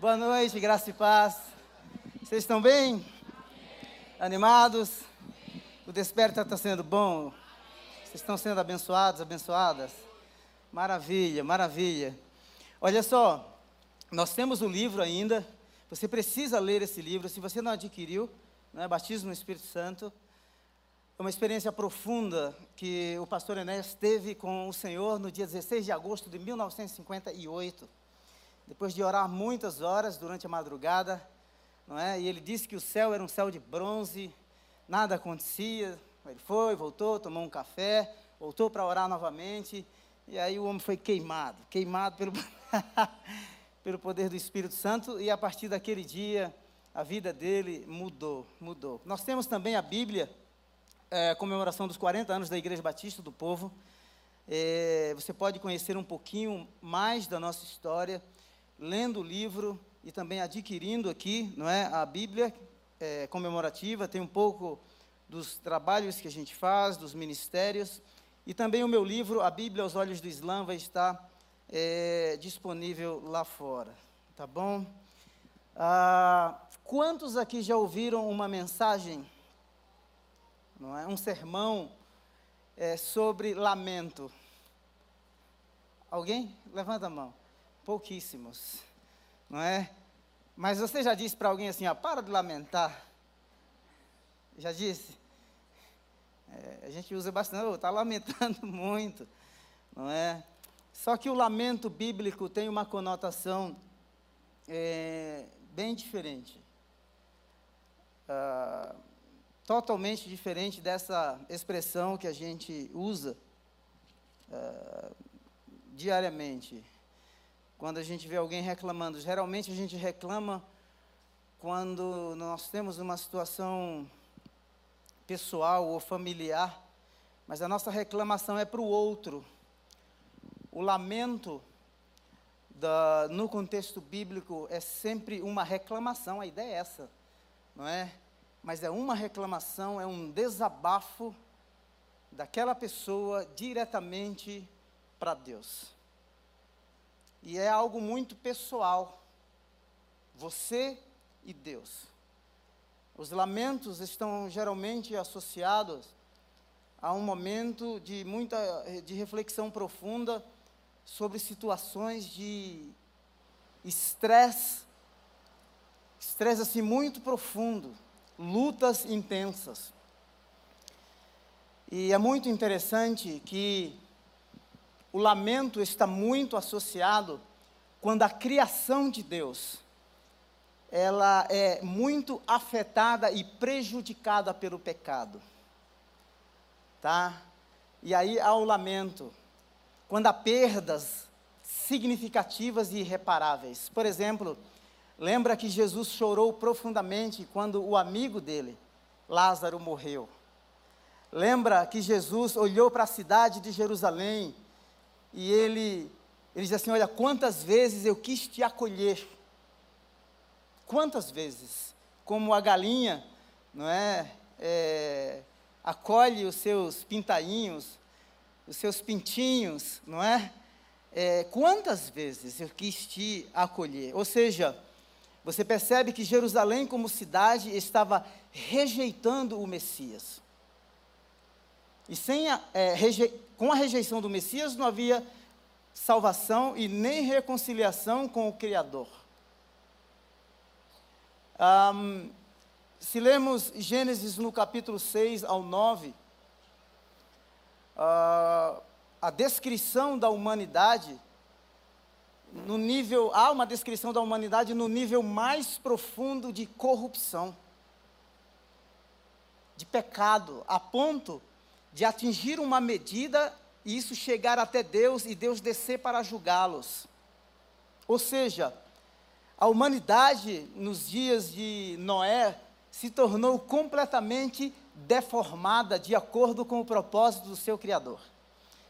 Boa noite, graça e paz. Vocês estão bem? Animados? O desperta está sendo bom? Vocês estão sendo abençoados, abençoadas? Maravilha, maravilha. Olha só, nós temos o livro ainda. Você precisa ler esse livro. Se você não adquiriu, né, Batismo no Espírito Santo, é uma experiência profunda que o pastor Enéas teve com o Senhor no dia 16 de agosto de 1958 depois de orar muitas horas durante a madrugada, não é? E ele disse que o céu era um céu de bronze, nada acontecia. Ele foi, voltou, tomou um café, voltou para orar novamente, e aí o homem foi queimado, queimado pelo, pelo poder do Espírito Santo, e a partir daquele dia a vida dele mudou, mudou. Nós temos também a Bíblia, é, comemoração dos 40 anos da Igreja Batista do Povo. É, você pode conhecer um pouquinho mais da nossa história lendo o livro e também adquirindo aqui, não é, a Bíblia é, comemorativa, tem um pouco dos trabalhos que a gente faz, dos ministérios, e também o meu livro, A Bíblia aos Olhos do Islã, vai estar é, disponível lá fora, tá bom? Ah, quantos aqui já ouviram uma mensagem, não é, um sermão é, sobre lamento? Alguém? Levanta a mão pouquíssimos, não é? Mas você já disse para alguém assim, ó, para de lamentar. Já disse? É, a gente usa bastante, está lamentando muito, não é? Só que o lamento bíblico tem uma conotação é, bem diferente. Ah, totalmente diferente dessa expressão que a gente usa ah, diariamente quando a gente vê alguém reclamando. Geralmente a gente reclama quando nós temos uma situação pessoal ou familiar, mas a nossa reclamação é para o outro. O lamento da, no contexto bíblico é sempre uma reclamação, a ideia é essa, não é? Mas é uma reclamação, é um desabafo daquela pessoa diretamente para Deus. E é algo muito pessoal. Você e Deus. Os lamentos estão geralmente associados a um momento de muita de reflexão profunda sobre situações de estresse, estresse assim muito profundo, lutas intensas. E é muito interessante que o lamento está muito associado quando a criação de Deus ela é muito afetada e prejudicada pelo pecado. Tá? E aí há o lamento. Quando há perdas significativas e irreparáveis. Por exemplo, lembra que Jesus chorou profundamente quando o amigo dele, Lázaro, morreu. Lembra que Jesus olhou para a cidade de Jerusalém e ele, ele diz assim: Olha, quantas vezes eu quis te acolher. Quantas vezes? Como a galinha, não é? é acolhe os seus pintainhos, os seus pintinhos, não é? é? Quantas vezes eu quis te acolher? Ou seja, você percebe que Jerusalém, como cidade, estava rejeitando o Messias. E sem a, é, reje, com a rejeição do Messias não havia salvação e nem reconciliação com o Criador. Um, se lermos Gênesis no capítulo 6 ao 9, uh, a descrição da humanidade, no nível, há uma descrição da humanidade no nível mais profundo de corrupção, de pecado, a ponto de atingir uma medida e isso chegar até Deus e Deus descer para julgá-los. Ou seja, a humanidade nos dias de Noé se tornou completamente deformada de acordo com o propósito do seu Criador.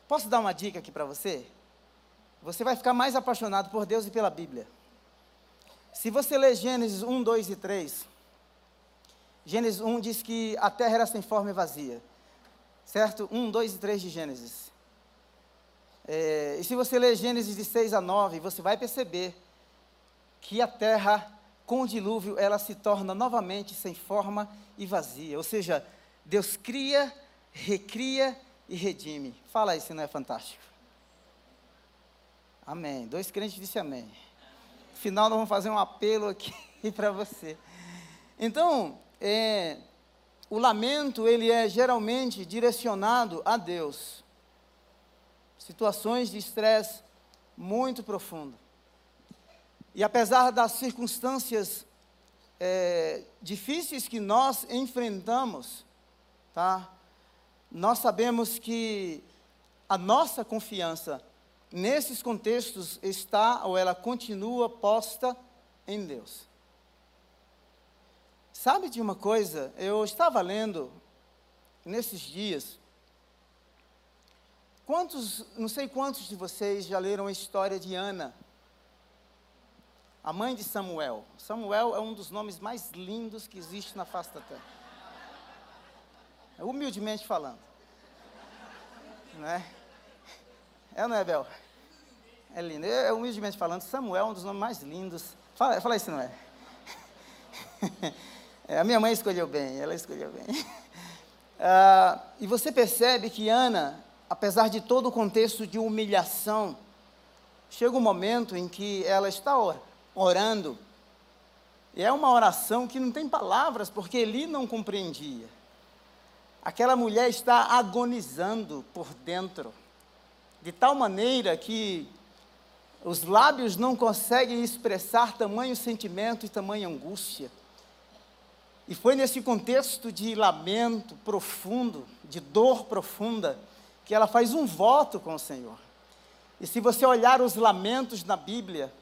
Posso dar uma dica aqui para você? Você vai ficar mais apaixonado por Deus e pela Bíblia. Se você ler Gênesis 1, 2 e 3, Gênesis 1 diz que a terra era sem forma e vazia certo? 1, 2 e 3 de Gênesis. É, e se você ler Gênesis de 6 a 9, você vai perceber que a terra, com o dilúvio, ela se torna novamente sem forma e vazia. Ou seja, Deus cria, recria e redime. Fala se não é fantástico. Amém. Dois crentes disseram amém. No final, nós vamos fazer um apelo aqui para você. Então, é, o lamento, ele é geralmente direcionado a Deus. Situações de estresse muito profundo. E apesar das circunstâncias é, difíceis que nós enfrentamos, tá? Nós sabemos que a nossa confiança nesses contextos está ou ela continua posta em Deus. Sabe de uma coisa? Eu estava lendo nesses dias. Quantos, não sei quantos de vocês já leram a história de Ana, a mãe de Samuel. Samuel é um dos nomes mais lindos que existe na face da terra. Humildemente falando. Né? É ou não é, Bel? É lindo. É, humildemente falando, Samuel é um dos nomes mais lindos. Fala, fala isso, não é? é? A minha mãe escolheu bem, ela escolheu bem. Ah, e você percebe que Ana, apesar de todo o contexto de humilhação, chega um momento em que ela está orando. E é uma oração que não tem palavras, porque ele não compreendia. Aquela mulher está agonizando por dentro, de tal maneira que os lábios não conseguem expressar tamanho sentimento e tamanha angústia. E foi nesse contexto de lamento profundo, de dor profunda, que ela faz um voto com o Senhor. E se você olhar os lamentos na Bíblia,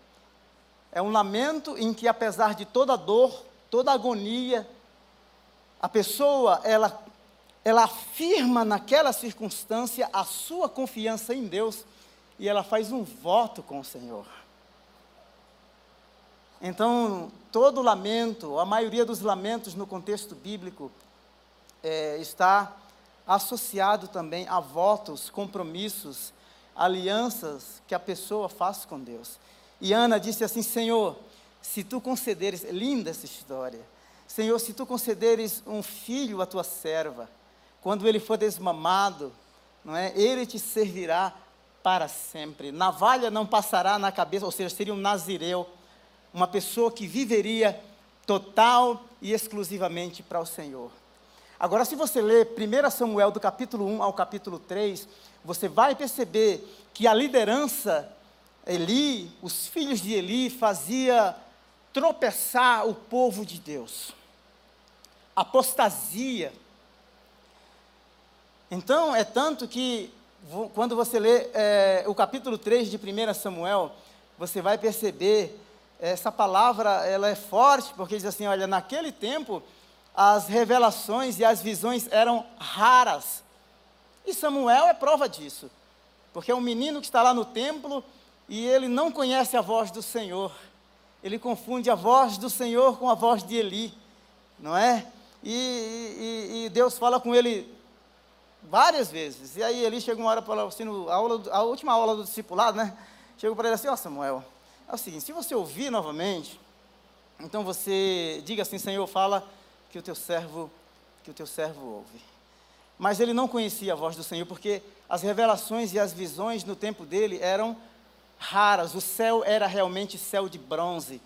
é um lamento em que apesar de toda dor, toda agonia, a pessoa ela ela afirma naquela circunstância a sua confiança em Deus e ela faz um voto com o Senhor. Então, todo lamento, a maioria dos lamentos no contexto bíblico, é, está associado também a votos, compromissos, alianças que a pessoa faz com Deus. E Ana disse assim: Senhor, se tu concederes, linda essa história, Senhor, se tu concederes um filho à tua serva, quando ele for desmamado, não é? Ele te servirá para sempre. Navalha não passará na cabeça, ou seja, seria um nazireu, uma pessoa que viveria total e exclusivamente para o Senhor. Agora, se você ler 1 Samuel do capítulo 1 ao capítulo 3, você vai perceber que a liderança, Eli, os filhos de Eli, fazia tropeçar o povo de Deus. Apostasia, então, é tanto que, quando você lê é, o capítulo 3 de 1 Samuel, você vai perceber, essa palavra ela é forte, porque diz assim: olha, naquele tempo, as revelações e as visões eram raras. E Samuel é prova disso, porque é um menino que está lá no templo e ele não conhece a voz do Senhor. Ele confunde a voz do Senhor com a voz de Eli, não é? E, e, e Deus fala com ele várias vezes. E aí ele chega uma hora para assim, a, a última aula do discipulado, né? Chegou para ele assim, ó oh, Samuel, é o seguinte, se você ouvir novamente, então você diga assim, Senhor, fala que o teu servo, que o teu servo ouve. Mas ele não conhecia a voz do Senhor, porque as revelações e as visões no tempo dele eram raras. O céu era realmente céu de bronze.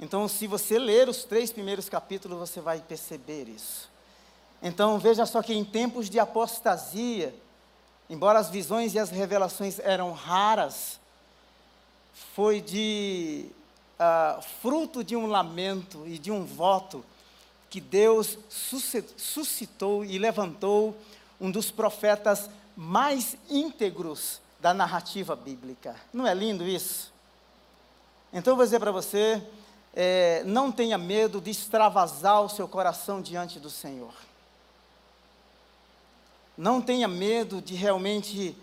Então, se você ler os três primeiros capítulos, você vai perceber isso. Então veja só que em tempos de apostasia, embora as visões e as revelações eram raras, foi de uh, fruto de um lamento e de um voto que Deus suscitou e levantou um dos profetas mais íntegros da narrativa bíblica. Não é lindo isso? Então eu vou dizer para você, é, não tenha medo de extravasar o seu coração diante do Senhor. Não tenha medo de realmente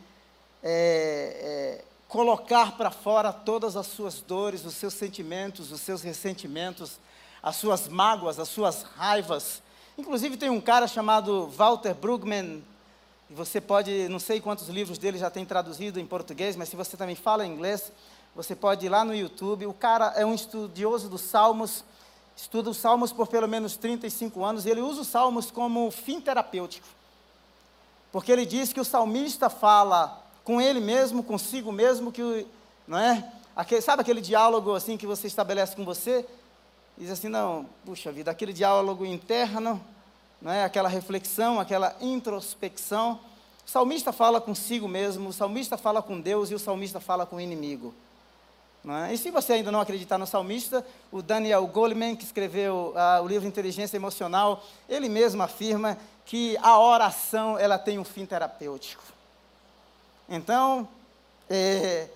é, é, colocar para fora todas as suas dores, os seus sentimentos, os seus ressentimentos, as suas mágoas, as suas raivas. Inclusive tem um cara chamado Walter Brugman, e você pode, não sei quantos livros dele já tem traduzido em português, mas se você também fala inglês, Você pode ir lá no YouTube. O cara é um estudioso dos Salmos, estuda os Salmos por pelo menos 35 anos, e ele usa os Salmos como fim terapêutico. Porque ele diz que o salmista fala com ele mesmo, consigo mesmo, que, não é? Aquele, sabe aquele diálogo assim que você estabelece com você? Diz assim, não, puxa vida, aquele diálogo interno, não é? aquela reflexão, aquela introspecção. O salmista fala consigo mesmo, o salmista fala com Deus e o salmista fala com o inimigo. É? E se você ainda não acreditar no salmista, o Daniel Goleman, que escreveu uh, o livro Inteligência Emocional, ele mesmo afirma que a oração ela tem um fim terapêutico. Então, é,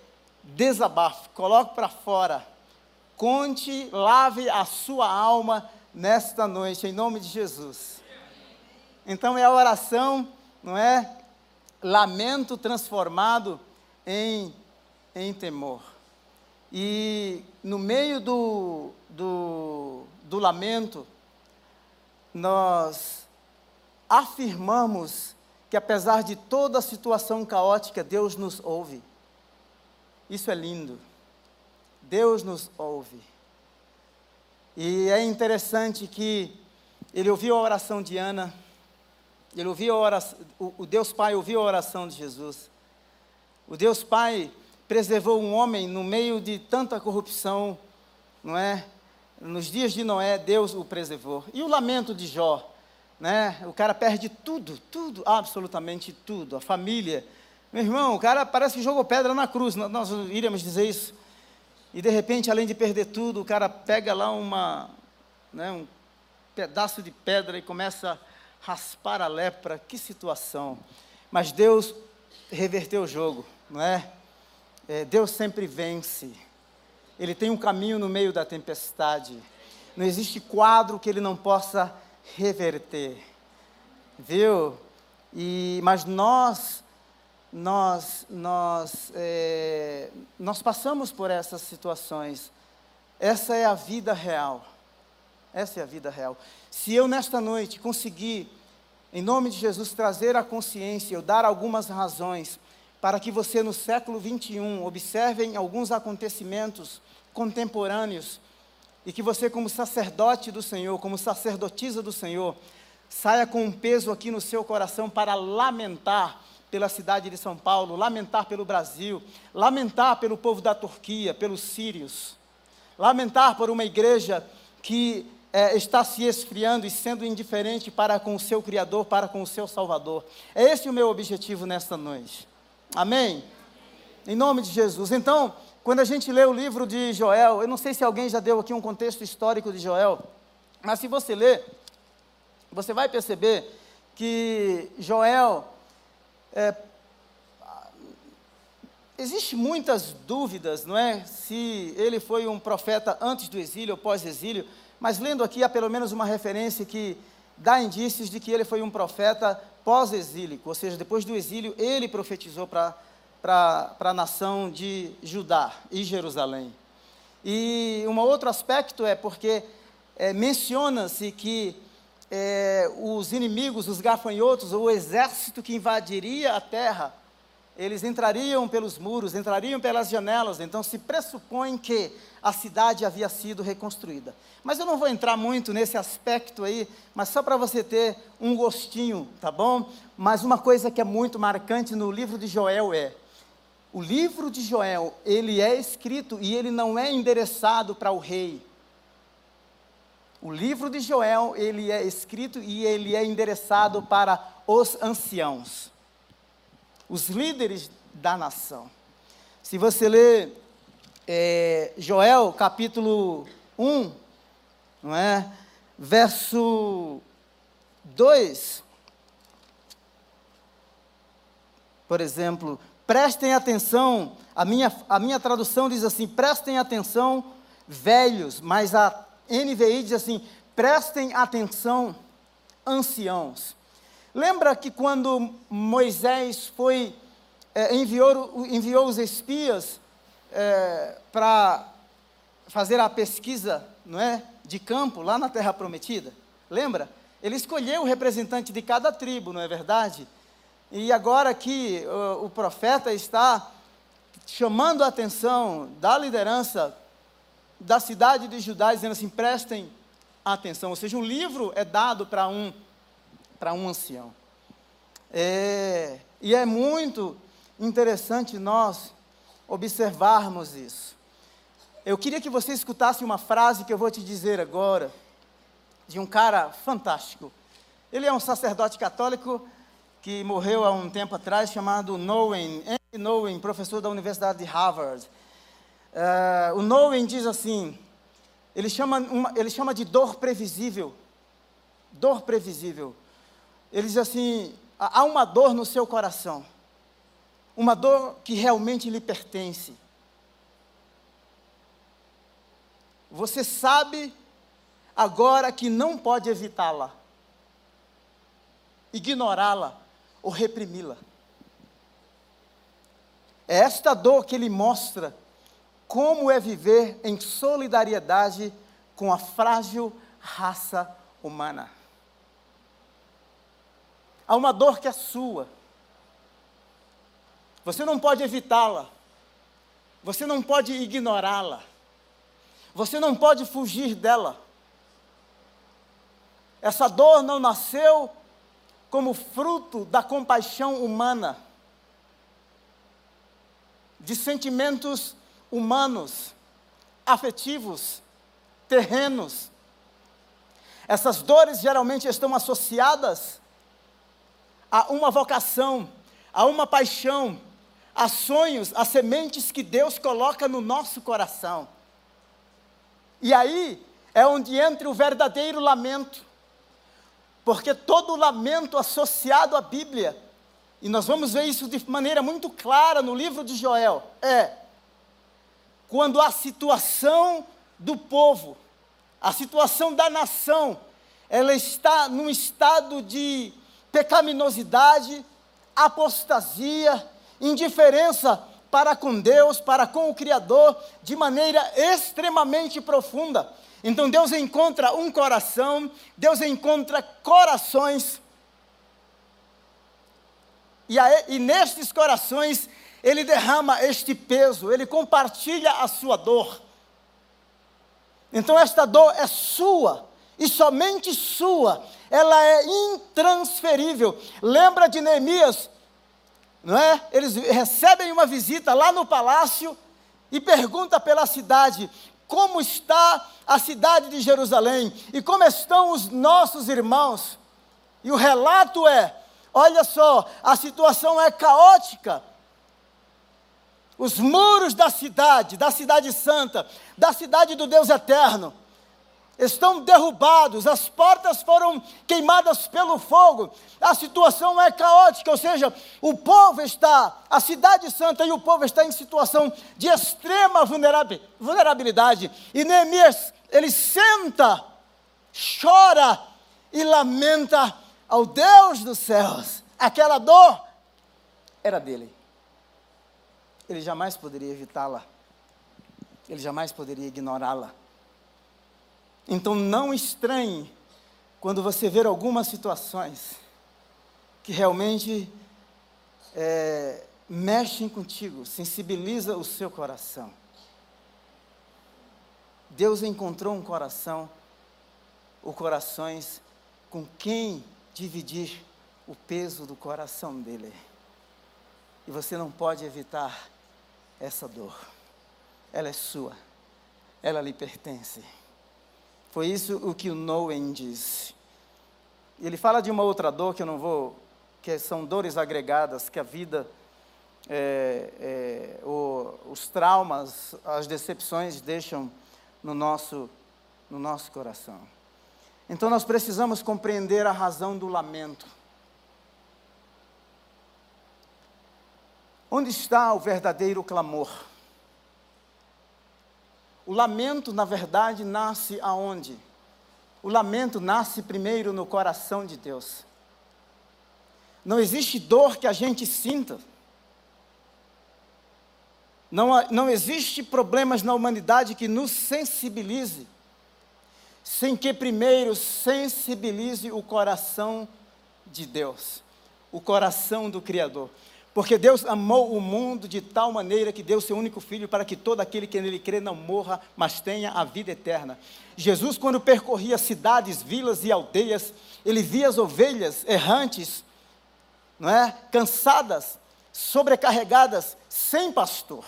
desabafe, coloque para fora, conte, lave a sua alma nesta noite, em nome de Jesus. Então é a oração, não é? Lamento transformado em, em temor. E no meio do, do, do lamento, nós afirmamos que apesar de toda a situação caótica, Deus nos ouve. Isso é lindo. Deus nos ouve. E é interessante que ele ouviu a oração de Ana, ele ouviu a oração, o, Deus Pai ouviu a oração de Jesus. O Deus Pai preservou um homem no meio de tanta corrupção, não é? Nos dias de Noé, Deus o preservou. E o lamento de Jó, né? O cara perde tudo, tudo, absolutamente tudo. A família. Meu irmão, o cara parece que jogou pedra na cruz, nós iríamos dizer isso. E de repente, além de perder tudo, o cara pega lá uma, né, um pedaço de pedra e começa a raspar a lepra. Que situação. Mas Deus reverteu o jogo, não é? É, Deus sempre vence. Ele tem um caminho no meio da tempestade. Não existe quadro que ele não possa reverter. Viu? E, mas nós, nós, nós, é, nós passamos por essas situações. Essa é a vida real. Essa é a vida real. Se eu nesta noite conseguir, em nome de Jesus, trazer a consciência, eu dar algumas razões para que você no século 21 observem alguns acontecimentos contemporâneos e que você, como sacerdote do Senhor, como sacerdotisa do Senhor, saia com um peso aqui no seu coração para lamentar pela cidade de São Paulo, lamentar pelo Brasil, lamentar pelo povo da Turquia, pelos sírios, lamentar por uma igreja que é, está se esfriando e sendo indiferente para com o seu Criador, para com o seu Salvador. É esse o meu objetivo nesta noite. Amém? Em nome de Jesus. Então, quando a gente lê o livro de Joel, eu não sei se alguém já deu aqui um contexto histórico de Joel, mas se você ler, você vai perceber que Joel. É, Existem muitas dúvidas, não é? Se ele foi um profeta antes do exílio ou pós-exílio, mas lendo aqui há pelo menos uma referência que dá indícios de que ele foi um profeta pós-exílico, ou seja, depois do exílio, ele profetizou para a nação de Judá e Jerusalém. E um outro aspecto é porque é, menciona-se que é, os inimigos, os gafanhotos, o exército que invadiria a terra, eles entrariam pelos muros, entrariam pelas janelas, então se pressupõe que a cidade havia sido reconstruída. Mas eu não vou entrar muito nesse aspecto aí, mas só para você ter um gostinho, tá bom? Mas uma coisa que é muito marcante no livro de Joel é: o livro de Joel, ele é escrito e ele não é endereçado para o rei. O livro de Joel, ele é escrito e ele é endereçado para os anciãos os líderes da nação. Se você ler é, Joel capítulo 1, não é? verso 2, por exemplo, prestem atenção, a minha, a minha tradução diz assim: prestem atenção, velhos, mas a NVI diz assim: prestem atenção, anciãos. Lembra que quando Moisés foi, é, enviou, enviou os espias é, para fazer a pesquisa não é, de campo lá na Terra Prometida? Lembra? Ele escolheu o representante de cada tribo, não é verdade? E agora que o, o profeta está chamando a atenção da liderança da cidade de Judá, dizendo assim: prestem atenção. Ou seja, um livro é dado para um, para um ancião. É, e é muito interessante nós observarmos isso. Eu queria que você escutasse uma frase que eu vou te dizer agora, de um cara fantástico. Ele é um sacerdote católico que morreu há um tempo atrás, chamado Nowen, Andy Nowen, professor da Universidade de Harvard. Uh, o Nowen diz assim, ele chama, uma, ele chama de dor previsível. Dor previsível. Ele diz assim: há uma dor no seu coração, uma dor que realmente lhe pertence. Você sabe agora que não pode evitá-la, ignorá-la ou reprimi-la. É esta dor que ele mostra como é viver em solidariedade com a frágil raça humana. Há uma dor que é sua. Você não pode evitá-la. Você não pode ignorá-la. Você não pode fugir dela. Essa dor não nasceu como fruto da compaixão humana, de sentimentos humanos, afetivos, terrenos. Essas dores geralmente estão associadas a uma vocação, a uma paixão, a sonhos, a sementes que Deus coloca no nosso coração. E aí é onde entra o verdadeiro lamento, porque todo lamento associado à Bíblia, e nós vamos ver isso de maneira muito clara no livro de Joel, é quando a situação do povo, a situação da nação, ela está num estado de pecaminosidade, apostasia, indiferença para com Deus, para com o Criador, de maneira extremamente profunda. Então Deus encontra um coração, Deus encontra corações, e, a, e nestes corações ele derrama este peso, ele compartilha a sua dor. Então esta dor é sua, e somente sua, ela é intransferível. Lembra de Neemias, não é? Eles recebem uma visita lá no palácio e pergunta pela cidade: como está a cidade de Jerusalém e como estão os nossos irmãos? E o relato é: olha só, a situação é caótica. Os muros da cidade, da cidade santa, da cidade do Deus eterno, estão derrubados, as portas foram queimadas pelo fogo, a situação é caótica, ou seja, o povo está, a cidade santa e o povo está em situação de extrema vulnerabilidade. E Neemias, ele senta, chora e lamenta ao Deus dos céus. Aquela dor era dele. Ele jamais poderia evitá-la. Ele jamais poderia ignorá-la. Então não estranhe quando você ver algumas situações que realmente é, mexem contigo, sensibiliza o seu coração. Deus encontrou um coração, ou corações com quem dividir o peso do coração dele. E você não pode evitar essa dor. Ela é sua. Ela lhe pertence. Foi isso o que o Noen disse. Ele fala de uma outra dor que eu não vou, que são dores agregadas, que a vida, é, é, o, os traumas, as decepções deixam no nosso, no nosso coração. Então nós precisamos compreender a razão do lamento. Onde está o verdadeiro clamor? O lamento, na verdade, nasce aonde? O lamento nasce primeiro no coração de Deus. Não existe dor que a gente sinta. Não, não existe problemas na humanidade que nos sensibilize, sem que primeiro sensibilize o coração de Deus, o coração do Criador. Porque Deus amou o mundo de tal maneira que deu seu único filho para que todo aquele que nele crê não morra, mas tenha a vida eterna. Jesus, quando percorria cidades, vilas e aldeias, ele via as ovelhas errantes, não é? cansadas, sobrecarregadas, sem pastor.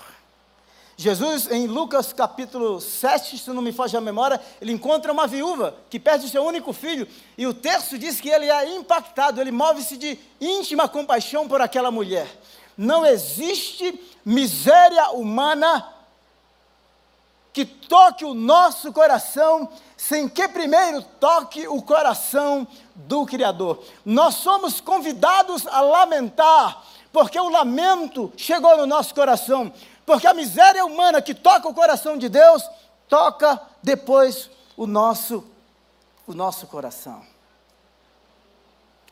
Jesus, em Lucas capítulo 7, se não me foge a memória, ele encontra uma viúva que perde seu único filho, e o texto diz que ele é impactado, ele move-se de íntima compaixão por aquela mulher. Não existe miséria humana que toque o nosso coração sem que primeiro toque o coração do Criador. Nós somos convidados a lamentar, porque o lamento chegou no nosso coração porque a miséria humana que toca o coração de Deus, toca depois o nosso, o nosso coração.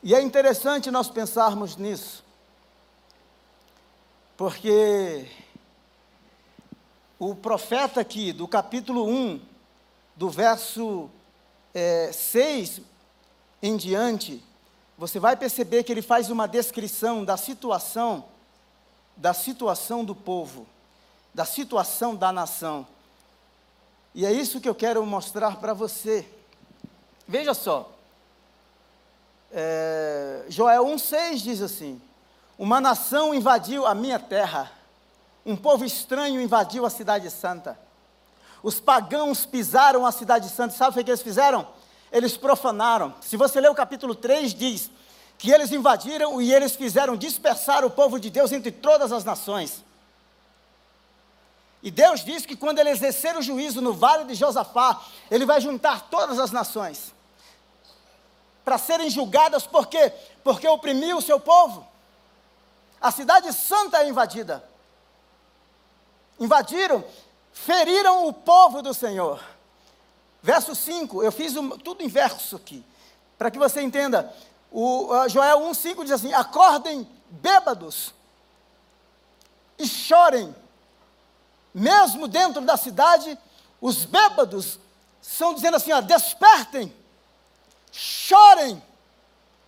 E é interessante nós pensarmos nisso, porque o profeta aqui, do capítulo 1, do verso é, 6 em diante, você vai perceber que ele faz uma descrição da situação, da situação do povo da situação da nação. E é isso que eu quero mostrar para você. Veja só, é, Joel 1,6 diz assim: Uma nação invadiu a minha terra, um povo estranho invadiu a cidade santa. Os pagãos pisaram a cidade santa, sabe o que eles fizeram? Eles profanaram. Se você ler o capítulo 3, diz que eles invadiram e eles fizeram dispersar o povo de Deus entre todas as nações. E Deus diz que quando ele exercer o juízo no vale de Josafá, ele vai juntar todas as nações para serem julgadas, por quê? Porque oprimiu o seu povo. A cidade santa é invadida. Invadiram, feriram o povo do Senhor. Verso 5, eu fiz um, tudo em verso aqui, para que você entenda. O uh, Joel 1,5 diz assim: Acordem bêbados e chorem mesmo dentro da cidade, os bêbados estão dizendo assim: ó, despertem, chorem.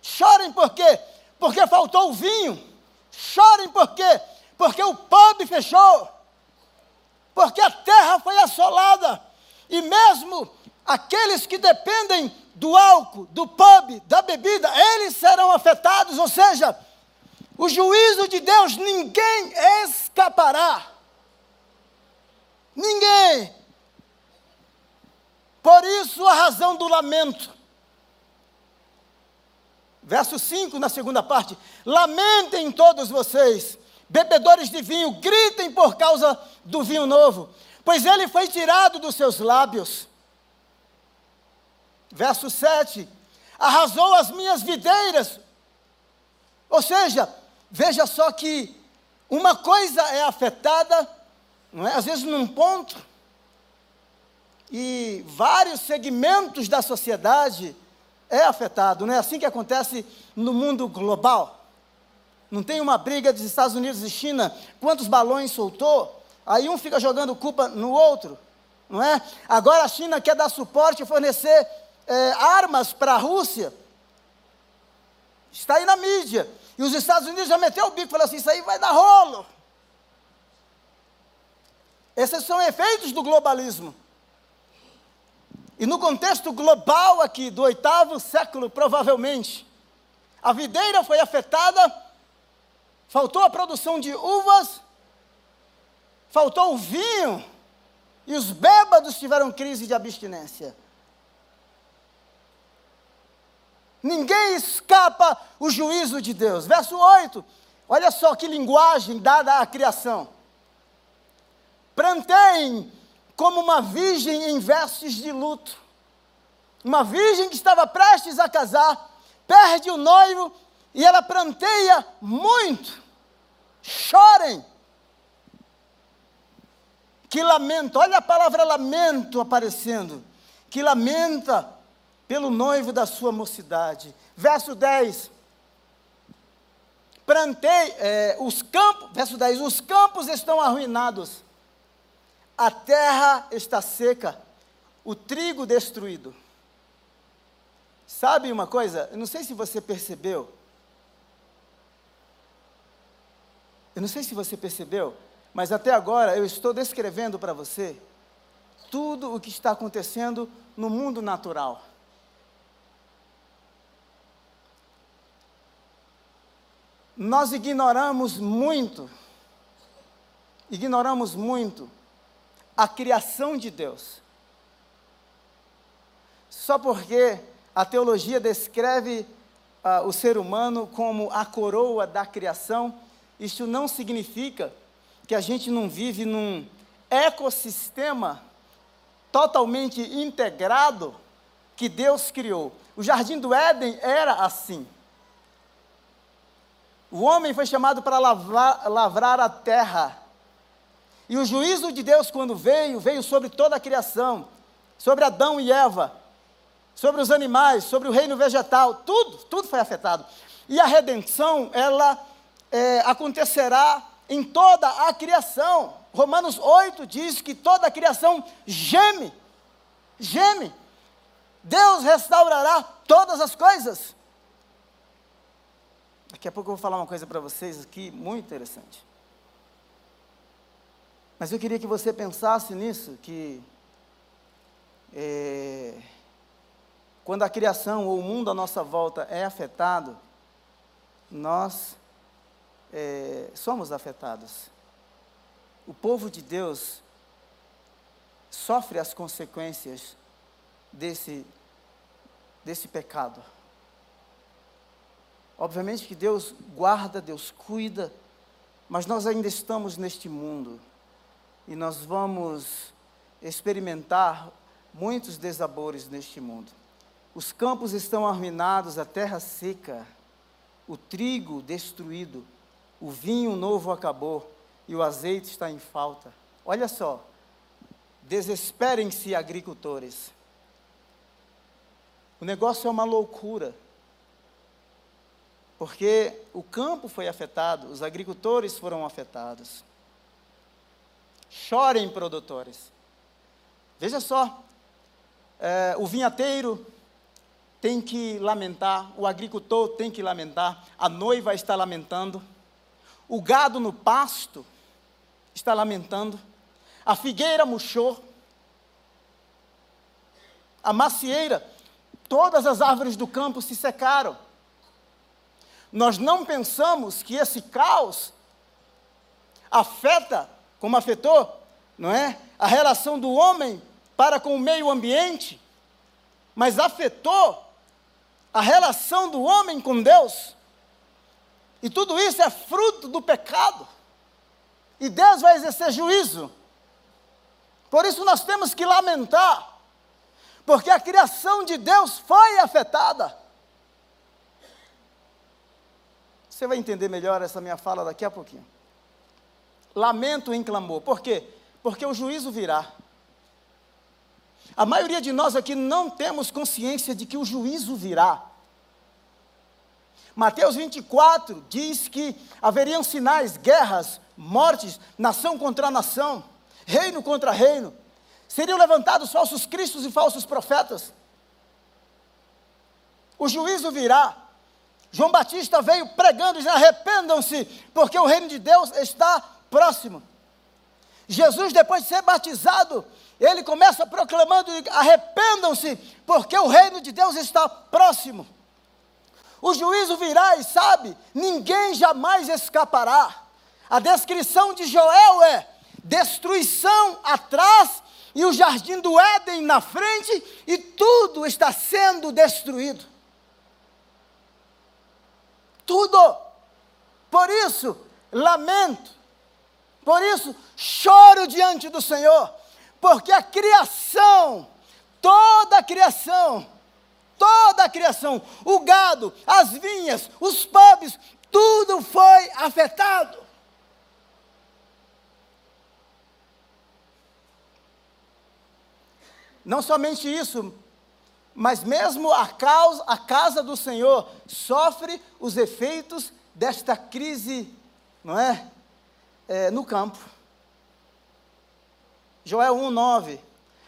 Chorem por quê? Porque faltou o vinho. Chorem por quê? Porque o pub fechou. Porque a terra foi assolada. E mesmo aqueles que dependem do álcool, do pub, da bebida, eles serão afetados. Ou seja, o juízo de Deus ninguém escapará. Ninguém. Por isso a razão do lamento. Verso 5, na segunda parte: Lamentem todos vocês, bebedores de vinho, gritem por causa do vinho novo, pois ele foi tirado dos seus lábios. Verso 7: Arrasou as minhas videiras. Ou seja, veja só que uma coisa é afetada não é? Às vezes num ponto, e vários segmentos da sociedade é afetado, não é assim que acontece no mundo global. Não tem uma briga dos Estados Unidos e China, quantos balões soltou, aí um fica jogando culpa no outro, não é? Agora a China quer dar suporte e fornecer é, armas para a Rússia. Está aí na mídia. E os Estados Unidos já meteu o bico e falou assim: isso aí vai dar rolo. Esses são efeitos do globalismo. E no contexto global aqui, do oitavo século, provavelmente, a videira foi afetada, faltou a produção de uvas, faltou o vinho, e os bêbados tiveram crise de abstinência. Ninguém escapa o juízo de Deus. Verso 8, olha só que linguagem dada à criação. Planteiem como uma virgem em vestes de luto. Uma virgem que estava prestes a casar, perde o noivo e ela planteia muito. Chorem. Que lamento, olha a palavra lamento aparecendo. Que lamenta pelo noivo da sua mocidade. Verso 10. Plantei é, os campos, verso 10, os campos estão arruinados a terra está seca, o trigo destruído. Sabe uma coisa? Eu não sei se você percebeu. Eu não sei se você percebeu, mas até agora eu estou descrevendo para você tudo o que está acontecendo no mundo natural. Nós ignoramos muito, ignoramos muito a criação de Deus. Só porque a teologia descreve uh, o ser humano como a coroa da criação, isso não significa que a gente não vive num ecossistema totalmente integrado que Deus criou. O jardim do Éden era assim. O homem foi chamado para lavrar, lavrar a terra. E o juízo de Deus, quando veio, veio sobre toda a criação, sobre Adão e Eva, sobre os animais, sobre o reino vegetal, tudo, tudo foi afetado. E a redenção, ela é, acontecerá em toda a criação. Romanos 8 diz que toda a criação geme, geme. Deus restaurará todas as coisas. Daqui a pouco eu vou falar uma coisa para vocês aqui muito interessante. Mas eu queria que você pensasse nisso, que é, quando a criação ou o mundo à nossa volta é afetado, nós é, somos afetados. O povo de Deus sofre as consequências desse, desse pecado. Obviamente que Deus guarda, Deus cuida, mas nós ainda estamos neste mundo e nós vamos experimentar muitos desabores neste mundo. Os campos estão arruinados, a terra seca, o trigo destruído, o vinho novo acabou e o azeite está em falta. Olha só, desesperem-se agricultores. O negócio é uma loucura. Porque o campo foi afetado, os agricultores foram afetados. Chorem, produtores. Veja só, é, o vinhateiro tem que lamentar, o agricultor tem que lamentar, a noiva está lamentando, o gado no pasto está lamentando, a figueira murchou, a macieira, todas as árvores do campo se secaram. Nós não pensamos que esse caos afeta, como afetou, não é? A relação do homem para com o meio ambiente, mas afetou a relação do homem com Deus. E tudo isso é fruto do pecado. E Deus vai exercer juízo. Por isso nós temos que lamentar, porque a criação de Deus foi afetada. Você vai entender melhor essa minha fala daqui a pouquinho. Lamento em clamor. Por quê? Porque o juízo virá. A maioria de nós aqui não temos consciência de que o juízo virá. Mateus 24 diz que haveriam sinais, guerras, mortes, nação contra nação, reino contra reino. Seriam levantados falsos cristos e falsos profetas. O juízo virá. João Batista veio pregando, dizendo: arrependam-se, porque o reino de Deus está próximo. Jesus, depois de ser batizado, ele começa proclamando: arrependam-se, porque o reino de Deus está próximo. O juízo virá e sabe, ninguém jamais escapará. A descrição de Joel é destruição atrás e o jardim do Éden na frente, e tudo está sendo destruído tudo. Por isso, lamento. Por isso, choro diante do Senhor. Porque a criação, toda a criação, toda a criação, o gado, as vinhas, os pubs, tudo foi afetado. Não somente isso, mas mesmo a, causa, a casa do Senhor sofre os efeitos desta crise, não é? É no campo. Joel 1,9: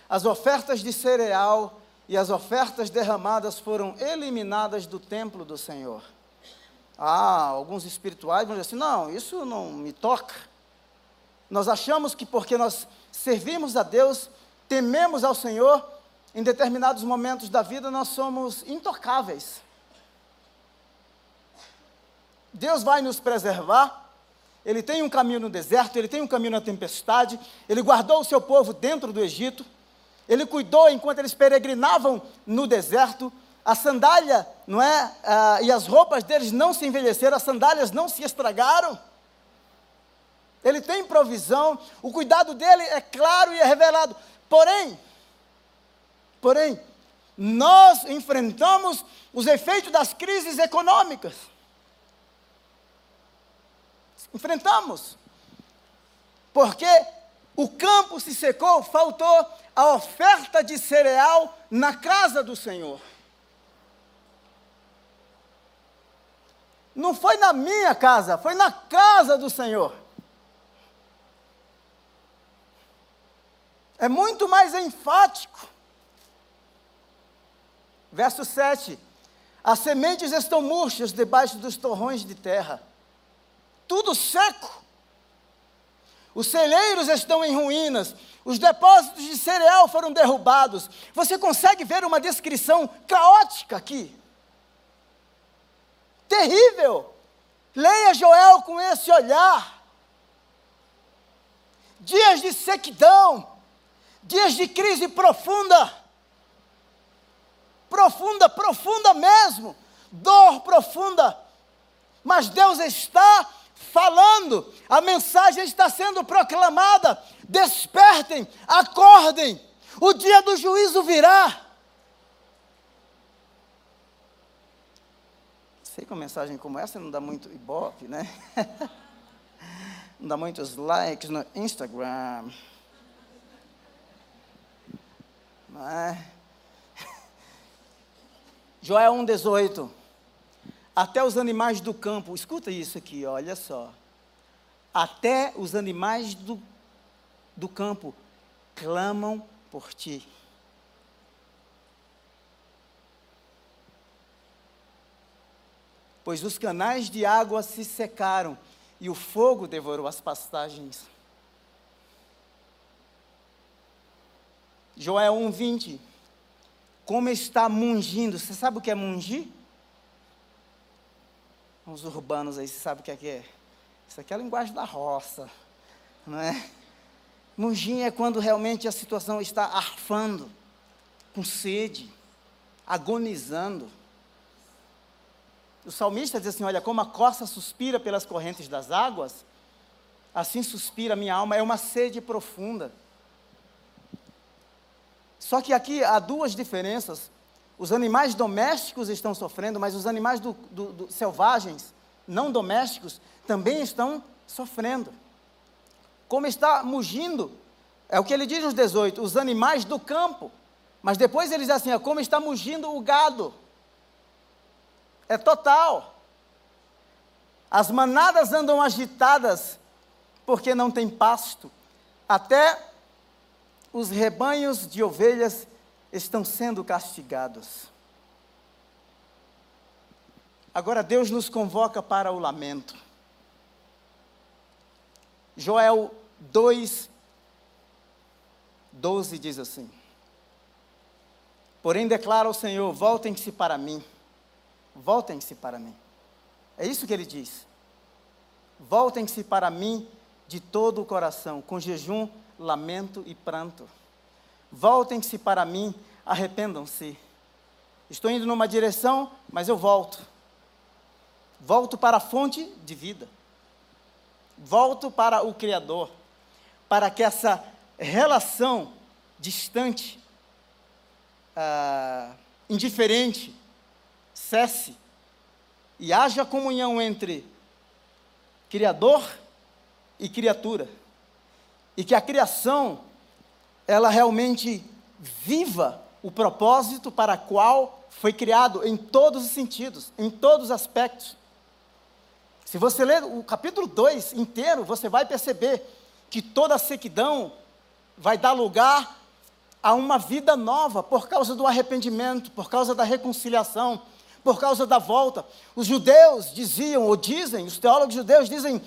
As ofertas de cereal e as ofertas derramadas foram eliminadas do templo do Senhor. Ah, alguns espirituais vão dizer assim: não, isso não me toca. Nós achamos que porque nós servimos a Deus, tememos ao Senhor, em determinados momentos da vida nós somos intocáveis. Deus vai nos preservar, Ele tem um caminho no deserto, Ele tem um caminho na tempestade, Ele guardou o seu povo dentro do Egito, Ele cuidou enquanto eles peregrinavam no deserto, a sandália, não é? Ah, e as roupas deles não se envelheceram, as sandálias não se estragaram. Ele tem provisão, o cuidado dele é claro e é revelado. Porém, porém, nós enfrentamos os efeitos das crises econômicas. Enfrentamos. Porque o campo se secou, faltou a oferta de cereal na casa do Senhor. Não foi na minha casa, foi na casa do Senhor. É muito mais enfático. Verso 7: As sementes estão murchas debaixo dos torrões de terra, tudo seco. Os celeiros estão em ruínas, os depósitos de cereal foram derrubados. Você consegue ver uma descrição caótica aqui? terrível. Leia Joel com esse olhar. Dias de sequidão, dias de crise profunda, profunda, profunda mesmo, dor profunda. Mas Deus está falando, a mensagem está sendo proclamada. Despertem, acordem, o dia do juízo virá. Sei que uma mensagem como essa não dá muito ibope, né? não dá muitos likes no Instagram. Mas... Joel 1,18. Até os animais do campo, escuta isso aqui, olha só. Até os animais do, do campo clamam por ti. pois os canais de água se secaram e o fogo devorou as pastagens. Joel 1,20. Como está mungindo? Você sabe o que é mungir? Os urbanos aí, você sabe o que é que é? Isso aqui é a linguagem da roça, não é? Mungir é quando realmente a situação está arfando, com sede, agonizando. O salmista diz assim: Olha, como a costa suspira pelas correntes das águas, assim suspira minha alma, é uma sede profunda. Só que aqui há duas diferenças. Os animais domésticos estão sofrendo, mas os animais do, do, do, selvagens, não domésticos, também estão sofrendo. Como está mugindo, é o que ele diz nos 18, os animais do campo. Mas depois ele diz assim: como está mugindo o gado é total. As manadas andam agitadas porque não tem pasto. Até os rebanhos de ovelhas estão sendo castigados. Agora Deus nos convoca para o lamento. Joel 2, 12 diz assim: Porém declara o Senhor: voltem-se para mim Voltem-se para mim. É isso que ele diz. Voltem-se para mim de todo o coração, com jejum, lamento e pranto. Voltem-se para mim, arrependam-se. Estou indo numa direção, mas eu volto. Volto para a fonte de vida. Volto para o Criador, para que essa relação distante, ah, indiferente, cesse e haja comunhão entre Criador e criatura. E que a criação, ela realmente viva o propósito para o qual foi criado em todos os sentidos, em todos os aspectos. Se você ler o capítulo 2 inteiro, você vai perceber que toda a sequidão vai dar lugar a uma vida nova por causa do arrependimento, por causa da reconciliação, por causa da volta. Os judeus diziam, ou dizem, os teólogos judeus dizem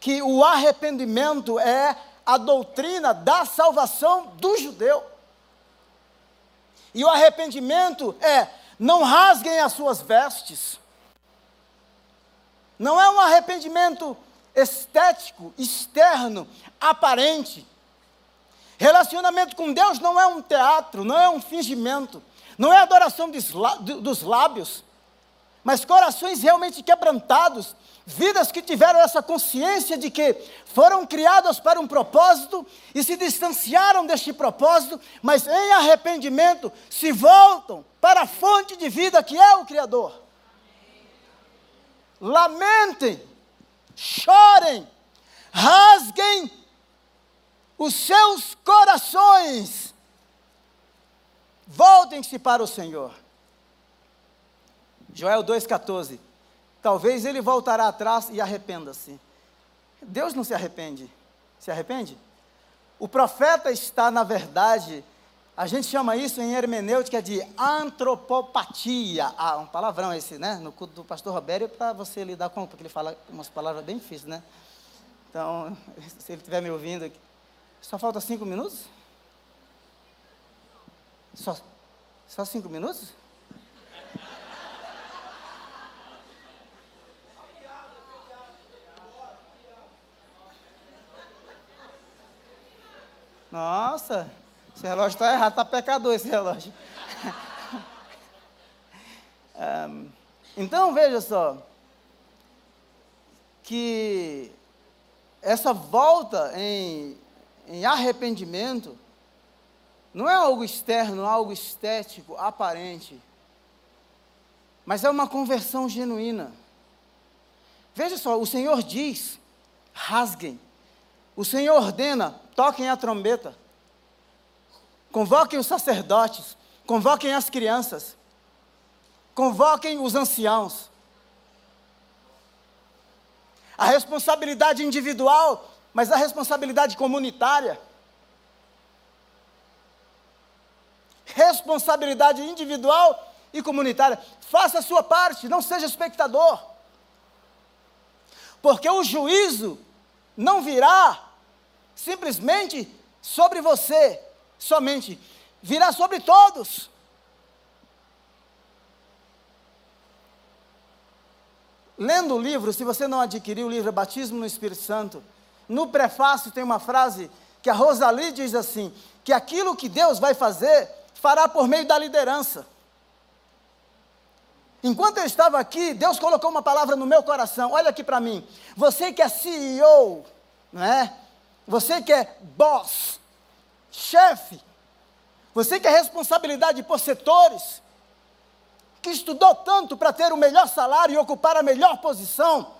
que o arrependimento é a doutrina da salvação do judeu. E o arrependimento é: não rasguem as suas vestes. Não é um arrependimento estético, externo, aparente. Relacionamento com Deus não é um teatro, não é um fingimento, não é adoração dos lábios, mas corações realmente quebrantados, vidas que tiveram essa consciência de que foram criadas para um propósito e se distanciaram deste propósito, mas em arrependimento se voltam para a fonte de vida que é o Criador. Lamentem, chorem, rasguem os seus corações, voltem-se para o Senhor. Joel 2,14. Talvez ele voltará atrás e arrependa-se. Deus não se arrepende. Se arrepende? O profeta está, na verdade, a gente chama isso em hermenêutica de antropopatia. Ah, um palavrão esse, né? No culto do pastor Robério, para você lidar com, porque ele fala umas palavras bem difíceis, né? Então, se ele estiver me ouvindo aqui. Só falta cinco minutos? Só, só cinco minutos? Nossa, esse relógio está errado, está pecador esse relógio. um, então veja só, que essa volta em, em arrependimento não é algo externo, algo estético, aparente, mas é uma conversão genuína. Veja só, o Senhor diz: rasguem. O Senhor ordena: toquem a trombeta, convoquem os sacerdotes, convoquem as crianças, convoquem os anciãos. A responsabilidade individual, mas a responsabilidade comunitária. Responsabilidade individual e comunitária. Faça a sua parte, não seja espectador. Porque o juízo não virá simplesmente sobre você, somente, virá sobre todos. Lendo o livro, se você não adquiriu o livro Batismo no Espírito Santo, no prefácio tem uma frase que a Rosalie diz assim: que aquilo que Deus vai fazer, fará por meio da liderança. Enquanto eu estava aqui, Deus colocou uma palavra no meu coração. Olha aqui para mim. Você que é CEO, não é? Você que é boss, chefe, você que é responsabilidade por setores, que estudou tanto para ter o melhor salário e ocupar a melhor posição,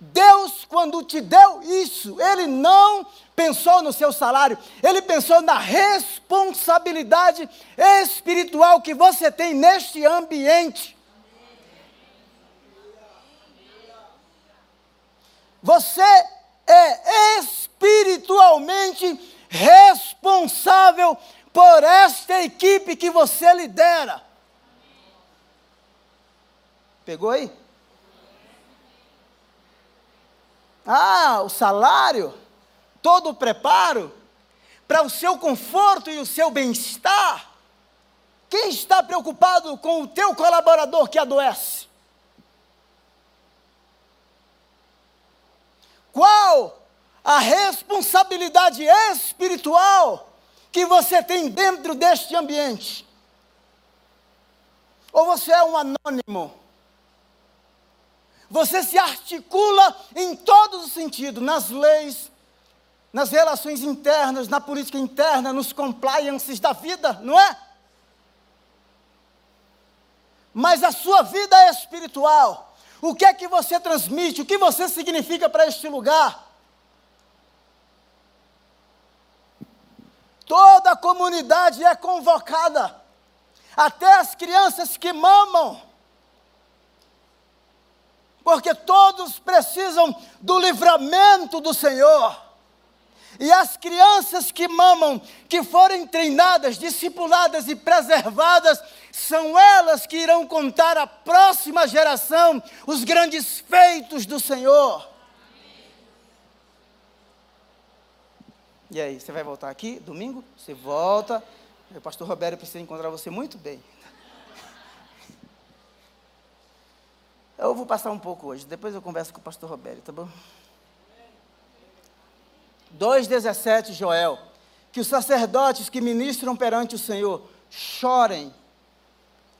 Deus, quando te deu isso, Ele não pensou no seu salário, Ele pensou na responsabilidade espiritual que você tem neste ambiente. Você é espiritualmente responsável por esta equipe que você lidera. Pegou aí? Ah, o salário, todo o preparo para o seu conforto e o seu bem-estar. Quem está preocupado com o teu colaborador que adoece? Qual a responsabilidade espiritual que você tem dentro deste ambiente? Ou você é um anônimo? Você se articula em todos os sentidos, nas leis, nas relações internas, na política interna, nos compliances da vida, não é? Mas a sua vida é espiritual. O que é que você transmite? O que você significa para este lugar? Toda a comunidade é convocada, até as crianças que mamam, porque todos precisam do livramento do Senhor. E as crianças que mamam, que forem treinadas, discipuladas e preservadas, são elas que irão contar à próxima geração os grandes feitos do Senhor. E aí, você vai voltar aqui domingo? Você volta. O pastor Roberto precisa encontrar você muito bem. Eu vou passar um pouco hoje, depois eu converso com o pastor Roberto, tá bom? 2,17 Joel. Que os sacerdotes que ministram perante o Senhor chorem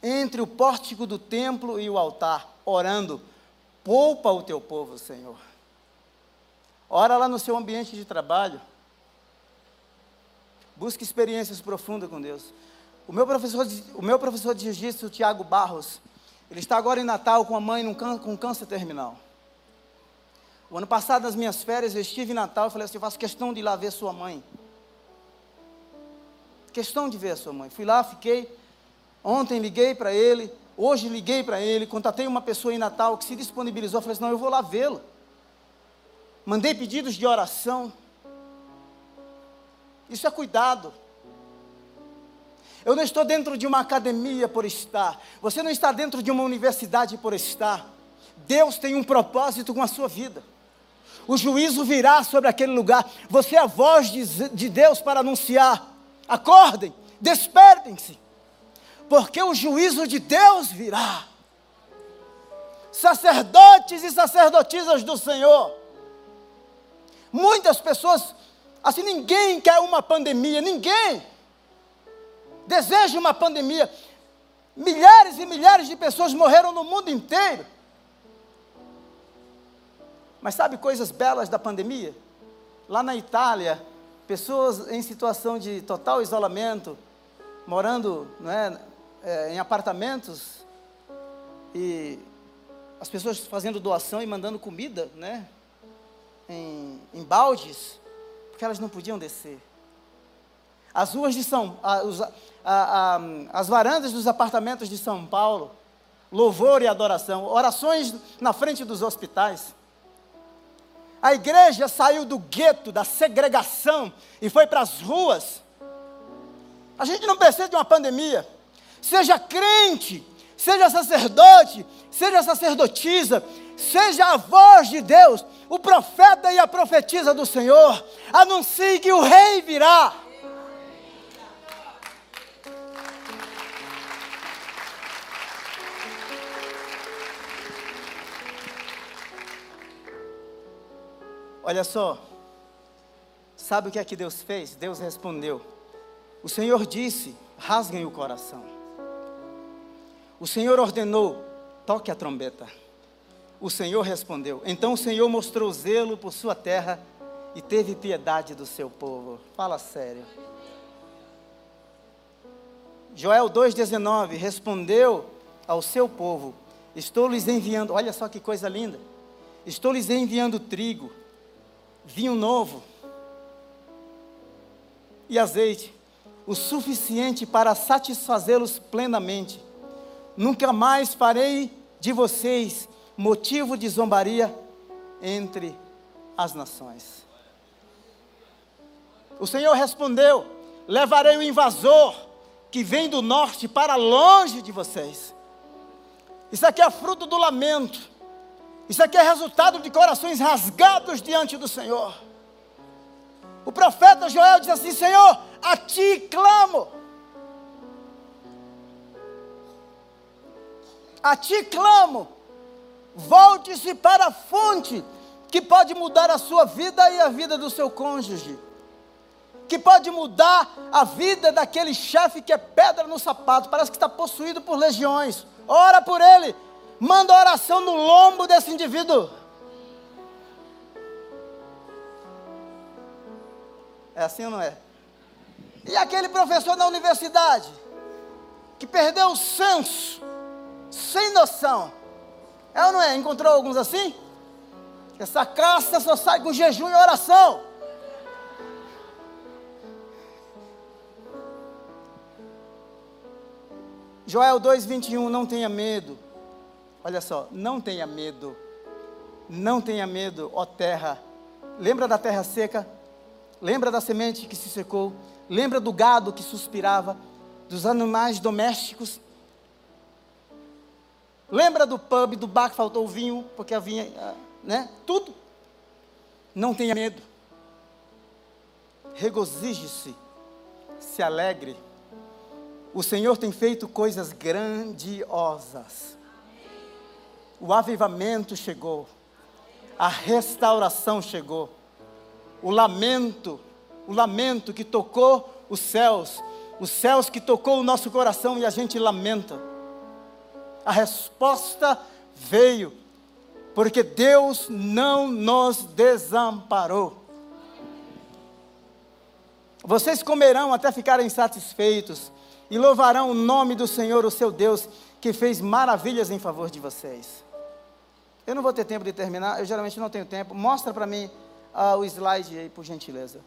entre o pórtico do templo e o altar, orando: poupa o teu povo, Senhor. Ora lá no seu ambiente de trabalho. Busque experiências profundas com Deus. O meu professor, o meu professor de jiu-jitsu, Tiago Barros, ele está agora em Natal com a mãe num com câncer terminal. O ano passado, nas minhas férias, eu estive em Natal e falei assim: eu faço questão de ir lá ver sua mãe. Questão de ver sua mãe. Fui lá, fiquei. Ontem liguei para ele, hoje liguei para ele, contatei uma pessoa em Natal que se disponibilizou. Falei assim: não, eu vou lá vê-lo. Mandei pedidos de oração. Isso é cuidado. Eu não estou dentro de uma academia por estar. Você não está dentro de uma universidade por estar. Deus tem um propósito com a sua vida. O juízo virá sobre aquele lugar. Você é a voz de, de Deus para anunciar. Acordem, despertem-se. Porque o juízo de Deus virá. Sacerdotes e sacerdotisas do Senhor. Muitas pessoas Assim, ninguém quer uma pandemia, ninguém deseja uma pandemia. Milhares e milhares de pessoas morreram no mundo inteiro. Mas sabe coisas belas da pandemia? Lá na Itália, pessoas em situação de total isolamento, morando é, é, em apartamentos, e as pessoas fazendo doação e mandando comida, né? Em, em baldes porque elas não podiam descer. As ruas de São a, a, as varandas dos apartamentos de São Paulo, louvor e adoração, orações na frente dos hospitais. A igreja saiu do gueto, da segregação e foi para as ruas. A gente não precisa de uma pandemia. Seja crente, seja sacerdote, seja sacerdotisa, seja a voz de Deus, o profeta e a profetisa do Senhor, anuncie que o rei virá. Olha só, sabe o que é que Deus fez? Deus respondeu. O Senhor disse: rasguem o coração. O Senhor ordenou: toque a trombeta. O Senhor respondeu. Então o Senhor mostrou zelo por sua terra e teve piedade do seu povo. Fala sério. Joel 2,19 respondeu ao seu povo: Estou lhes enviando, olha só que coisa linda. Estou lhes enviando trigo, vinho novo e azeite, o suficiente para satisfazê-los plenamente. Nunca mais farei de vocês motivo de zombaria entre as nações. O Senhor respondeu: Levarei o invasor que vem do norte para longe de vocês. Isso aqui é fruto do lamento. Isso aqui é resultado de corações rasgados diante do Senhor. O profeta Joel diz assim: Senhor, a ti clamo. A ti clamo Volte-se para a fonte que pode mudar a sua vida e a vida do seu cônjuge. Que pode mudar a vida daquele chefe que é pedra no sapato, parece que está possuído por legiões. Ora por ele, manda oração no lombo desse indivíduo. É assim ou não é? E aquele professor na universidade, que perdeu o senso, sem noção, é ou não é? Encontrou alguns assim? Essa caça só sai com jejum e oração. Joel 2,21, não tenha medo. Olha só, não tenha medo. Não tenha medo, ó terra. Lembra da terra seca? lembra da semente que se secou, lembra do gado que suspirava, dos animais domésticos. Lembra do pub, do bar que faltou o vinho, porque havia, ah, né? Tudo. Não tenha medo. Regozije-se, se alegre. O Senhor tem feito coisas grandiosas. O avivamento chegou. A restauração chegou. O lamento, o lamento que tocou os céus, os céus que tocou o nosso coração e a gente lamenta. A resposta veio, porque Deus não nos desamparou. Vocês comerão até ficarem satisfeitos e louvarão o nome do Senhor, o seu Deus, que fez maravilhas em favor de vocês. Eu não vou ter tempo de terminar, eu geralmente não tenho tempo. Mostra para mim uh, o slide aí, por gentileza.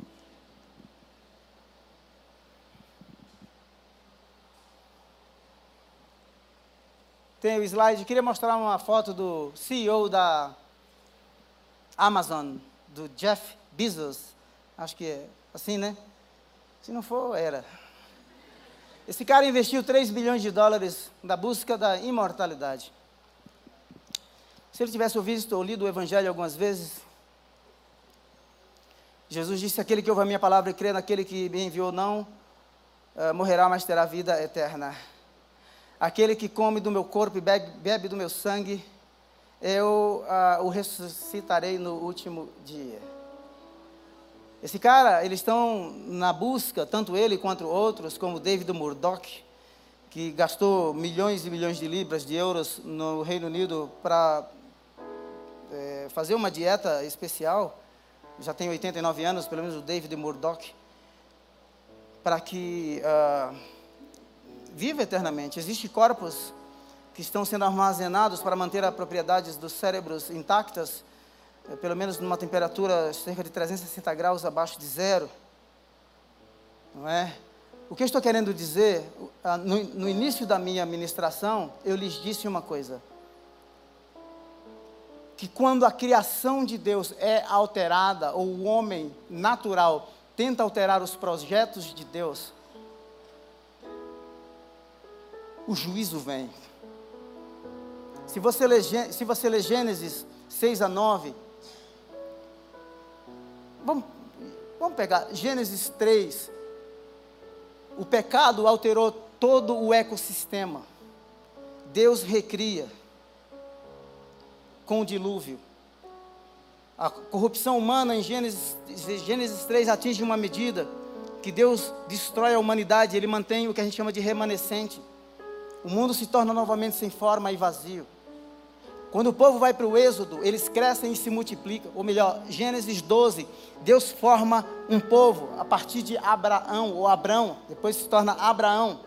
Tem o slide. Queria mostrar uma foto do CEO da Amazon, do Jeff Bezos. Acho que é assim, né? Se não for, era. Esse cara investiu 3 bilhões de dólares na busca da imortalidade. Se ele tivesse ouvido ou lido o Evangelho algumas vezes, Jesus disse: Aquele que ouve a minha palavra e crê naquele que me enviou não uh, morrerá, mas terá vida eterna. Aquele que come do meu corpo e bebe, bebe do meu sangue, eu uh, o ressuscitarei no último dia. Esse cara, eles estão na busca, tanto ele quanto outros, como David Murdoch, que gastou milhões e milhões de libras, de euros no Reino Unido para é, fazer uma dieta especial. Já tem 89 anos, pelo menos o David Murdoch, para que uh, vive eternamente. Existem corpos que estão sendo armazenados para manter as propriedades dos cérebros intactas, eh, pelo menos numa temperatura cerca de 360 graus abaixo de zero. Não é? O que eu estou querendo dizer, ah, no, no início da minha ministração, eu lhes disse uma coisa. Que quando a criação de Deus é alterada, ou o homem natural tenta alterar os projetos de Deus, o juízo vem. Se você ler, se você Gênesis 6 a 9, vamos, vamos pegar Gênesis 3. O pecado alterou todo o ecossistema. Deus recria com o dilúvio. A corrupção humana em Gênesis, Gênesis 3 atinge uma medida que Deus destrói a humanidade, ele mantém o que a gente chama de remanescente. O mundo se torna novamente sem forma e vazio. Quando o povo vai para o Êxodo, eles crescem e se multiplicam. Ou melhor, Gênesis 12, Deus forma um povo a partir de Abraão ou Abrão, depois se torna Abraão.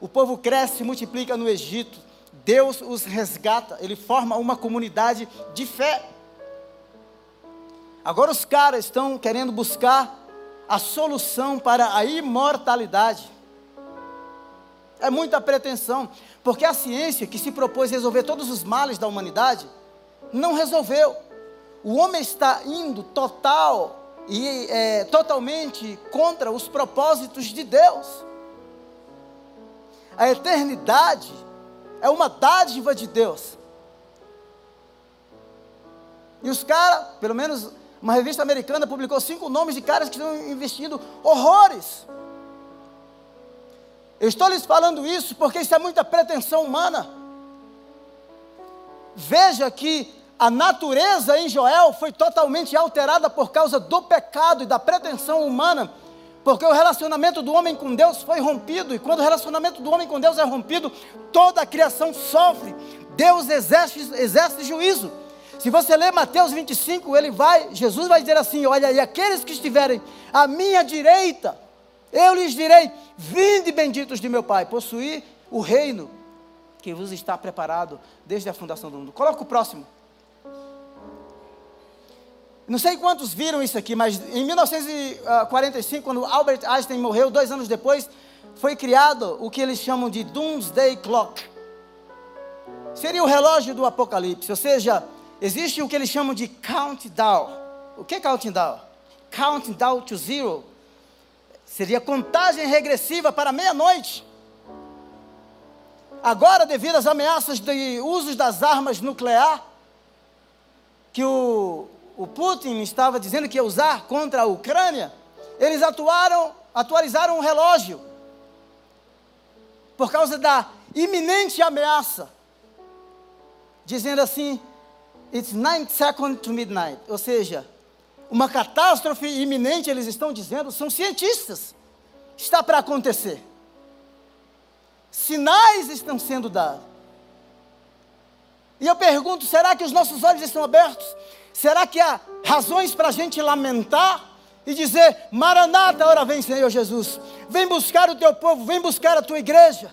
O povo cresce e multiplica no Egito. Deus os resgata, ele forma uma comunidade de fé. Agora os caras estão querendo buscar a solução para a imortalidade. É muita pretensão, porque a ciência que se propôs resolver todos os males da humanidade, não resolveu. O homem está indo total e é, totalmente contra os propósitos de Deus. A eternidade é uma dádiva de Deus. E os caras, pelo menos uma revista americana publicou cinco nomes de caras que estão investindo horrores eu estou lhes falando isso porque isso é muita pretensão humana. Veja que a natureza em Joel foi totalmente alterada por causa do pecado e da pretensão humana, porque o relacionamento do homem com Deus foi rompido, e quando o relacionamento do homem com Deus é rompido, toda a criação sofre. Deus exerce, exerce juízo. Se você ler Mateus 25, ele vai, Jesus vai dizer assim: Olha, e aqueles que estiverem à minha direita, eu lhes direi: Vinde, benditos de meu Pai, possuir o reino que vos está preparado desde a fundação do mundo. Coloca o próximo. Não sei quantos viram isso aqui, mas em 1945, quando Albert Einstein morreu, dois anos depois, foi criado o que eles chamam de Doomsday Clock. Seria o relógio do Apocalipse, ou seja, existe o que eles chamam de countdown. O que é countdown? countdown to zero. Seria contagem regressiva para meia-noite. Agora, devido às ameaças de usos das armas nucleares, que o, o Putin estava dizendo que ia usar contra a Ucrânia, eles atuaram, atualizaram o relógio por causa da iminente ameaça, dizendo assim: It's nine seconds to midnight, ou seja, uma catástrofe iminente, eles estão dizendo, são cientistas, está para acontecer sinais estão sendo dados. E eu pergunto: será que os nossos olhos estão abertos? Será que há razões para a gente lamentar e dizer: Maranata, hora vem, Senhor Jesus, vem buscar o teu povo, vem buscar a tua igreja?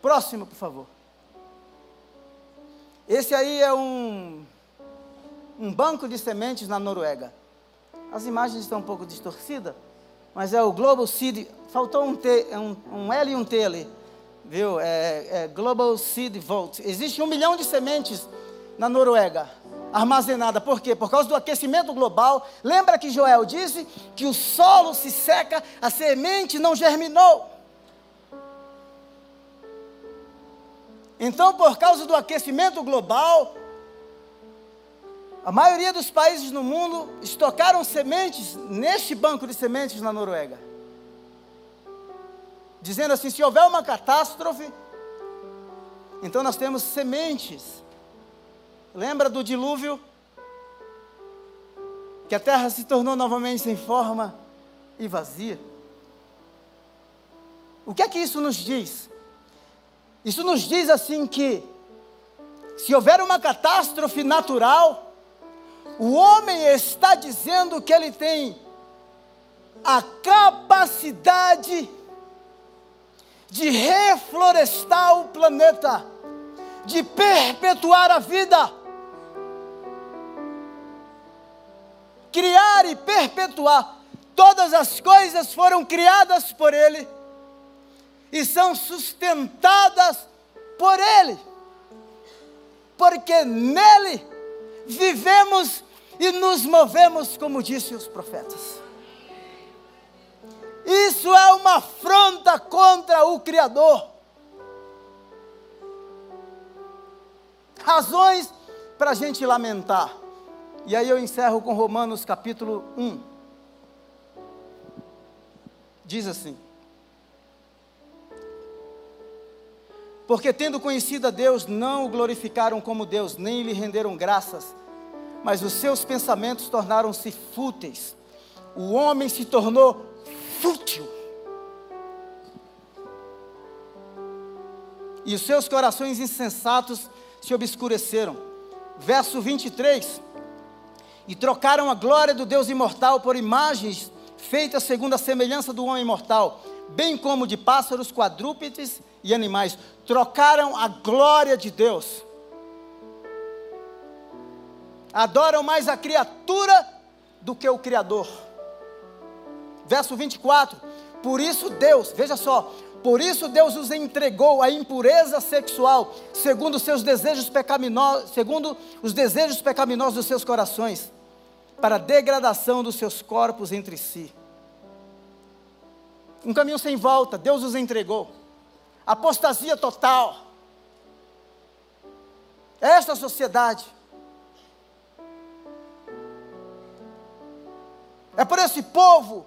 Próximo, por favor. Esse aí é um, um banco de sementes na Noruega. As imagens estão um pouco distorcidas, mas é o Global Seed faltou um, T, um, um L e um T ali, viu? É, é Global Seed Vault. Existe um milhão de sementes na Noruega armazenada. Por quê? Por causa do aquecimento global. Lembra que Joel disse que o solo se seca, a semente não germinou. Então, por causa do aquecimento global, a maioria dos países no mundo estocaram sementes neste banco de sementes na Noruega dizendo assim: se houver uma catástrofe, então nós temos sementes. Lembra do dilúvio? Que a terra se tornou novamente sem forma e vazia. O que é que isso nos diz? Isso nos diz assim que, se houver uma catástrofe natural, o homem está dizendo que ele tem a capacidade de reflorestar o planeta, de perpetuar a vida, criar e perpetuar. Todas as coisas foram criadas por Ele e são sustentadas por Ele, porque nele vivemos e nos movemos, como disse os profetas. Isso é uma afronta contra o Criador. Razões para a gente lamentar. E aí eu encerro com Romanos capítulo 1. Diz assim: Porque tendo conhecido a Deus, não o glorificaram como Deus, nem lhe renderam graças, mas os seus pensamentos tornaram-se fúteis. O homem se tornou fútil. E os seus corações insensatos se obscureceram. Verso 23. E trocaram a glória do Deus imortal por imagens feitas segundo a semelhança do homem mortal, bem como de pássaros, quadrúpedes e animais. Trocaram a glória de Deus. Adoram mais a criatura do que o Criador verso 24. Por isso Deus, veja só, por isso Deus os entregou à impureza sexual, segundo seus desejos pecaminosos, segundo os desejos pecaminosos dos seus corações, para a degradação dos seus corpos entre si. Um caminho sem volta, Deus os entregou. Apostasia total. Esta sociedade. É por esse povo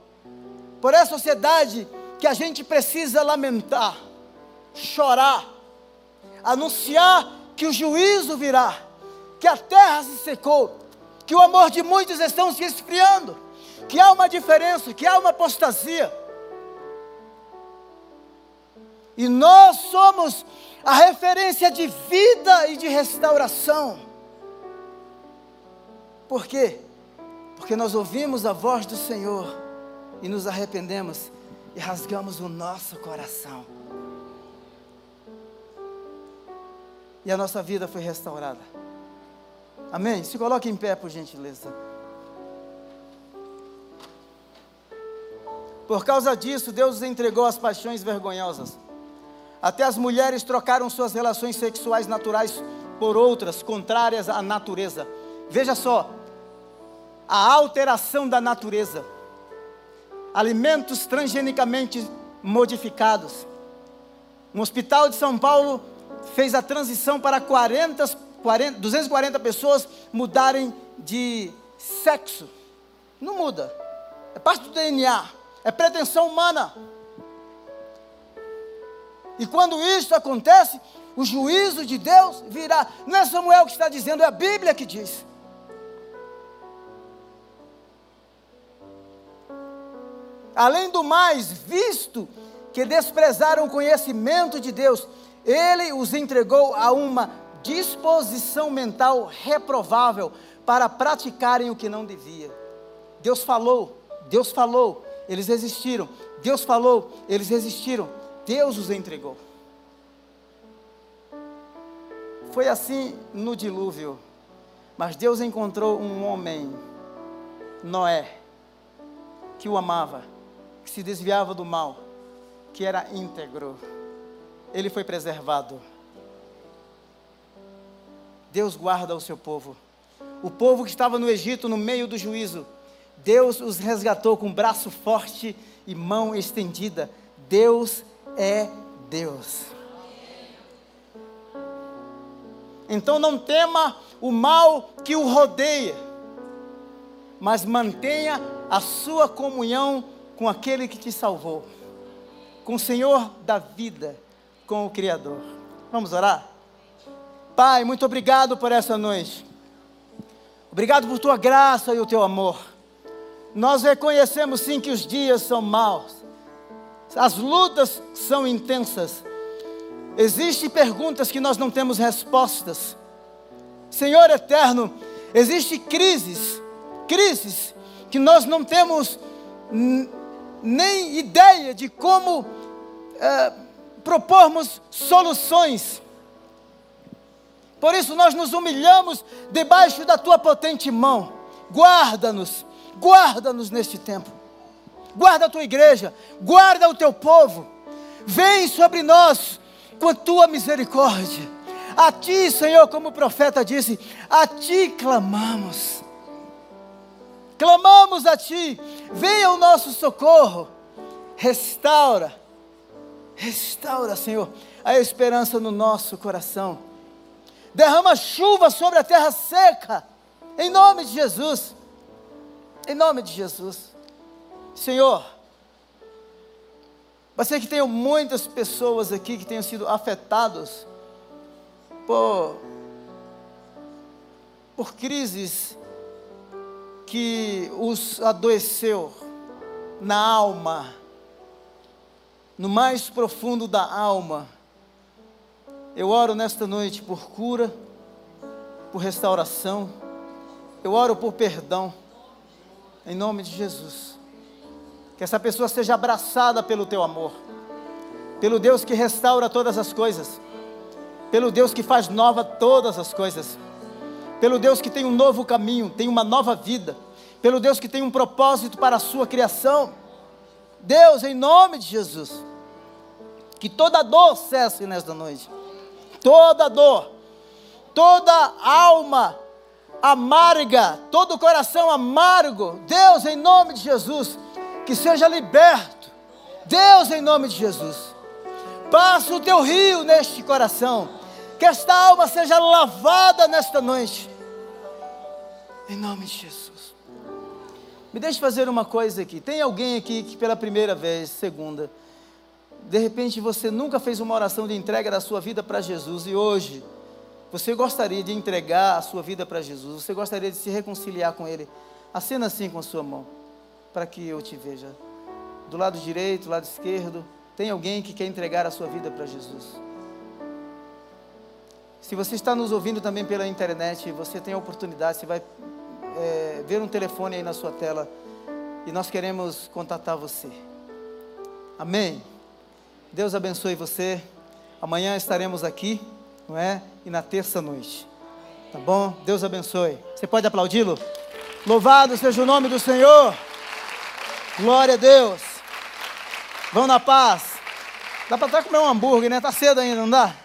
por essa sociedade que a gente precisa lamentar, chorar, anunciar que o juízo virá, que a terra se secou, que o amor de muitos estão se esfriando, que há uma diferença, que há uma apostasia. E nós somos a referência de vida e de restauração. Por quê? Porque nós ouvimos a voz do Senhor e nos arrependemos e rasgamos o nosso coração. E a nossa vida foi restaurada. Amém? Se coloque em pé, por gentileza. Por causa disso, Deus os entregou às paixões vergonhosas. Até as mulheres trocaram suas relações sexuais naturais por outras contrárias à natureza. Veja só, a alteração da natureza, alimentos transgenicamente modificados. Um hospital de São Paulo fez a transição para 40, 40, 240 pessoas mudarem de sexo. Não muda. É parte do DNA. É pretensão humana. E quando isso acontece, o juízo de Deus virá. Não é Samuel que está dizendo, é a Bíblia que diz. Além do mais, visto que desprezaram o conhecimento de Deus, ele os entregou a uma disposição mental reprovável para praticarem o que não devia. Deus falou, Deus falou, eles resistiram. Deus falou, eles resistiram. Deus os entregou. Foi assim no dilúvio. Mas Deus encontrou um homem, Noé, que o amava que se desviava do mal, que era íntegro, ele foi preservado. Deus guarda o seu povo. O povo que estava no Egito, no meio do juízo, Deus os resgatou com braço forte e mão estendida. Deus é Deus. Então não tema o mal que o rodeia, mas mantenha a sua comunhão com aquele que te salvou, com o Senhor da vida, com o Criador. Vamos orar? Pai, muito obrigado por essa noite. Obrigado por tua graça e o teu amor. Nós reconhecemos sim que os dias são maus, as lutas são intensas. Existem perguntas que nós não temos respostas. Senhor eterno, existem crises, crises que nós não temos nem ideia de como é, propormos soluções. Por isso nós nos humilhamos debaixo da tua potente mão. Guarda-nos, guarda-nos neste tempo. Guarda a tua igreja, guarda o teu povo. Vem sobre nós com a tua misericórdia. A ti, Senhor, como o profeta disse, a ti clamamos clamamos a Ti, venha o nosso socorro, restaura, restaura, Senhor, a esperança no nosso coração, derrama chuva sobre a terra seca, em nome de Jesus, em nome de Jesus, Senhor, você que tem muitas pessoas aqui que tenham sido afetados por, por crises que os adoeceu na alma, no mais profundo da alma. Eu oro nesta noite por cura, por restauração, eu oro por perdão, em nome de Jesus. Que essa pessoa seja abraçada pelo teu amor, pelo Deus que restaura todas as coisas, pelo Deus que faz nova todas as coisas. Pelo Deus que tem um novo caminho, tem uma nova vida, pelo Deus que tem um propósito para a sua criação. Deus, em nome de Jesus, que toda dor cesse nesta noite, toda dor, toda alma amarga, todo coração amargo, Deus, em nome de Jesus, que seja liberto, Deus, em nome de Jesus, passa o teu rio neste coração, que esta alma seja lavada nesta noite. Em nome de Jesus. Me deixe fazer uma coisa aqui. Tem alguém aqui que pela primeira vez, segunda, de repente você nunca fez uma oração de entrega da sua vida para Jesus e hoje você gostaria de entregar a sua vida para Jesus, você gostaria de se reconciliar com Ele. Acena assim com a sua mão, para que eu te veja. Do lado direito, do lado esquerdo, tem alguém que quer entregar a sua vida para Jesus. Se você está nos ouvindo também pela internet, você tem a oportunidade, você vai é, ver um telefone aí na sua tela e nós queremos contatar você. Amém? Deus abençoe você. Amanhã estaremos aqui, não é? E na terça noite. Tá bom? Deus abençoe. Você pode aplaudi-lo? Louvado seja o nome do Senhor. Glória a Deus. Vão na paz. Dá para até comer um hambúrguer, né? Tá cedo ainda, não dá?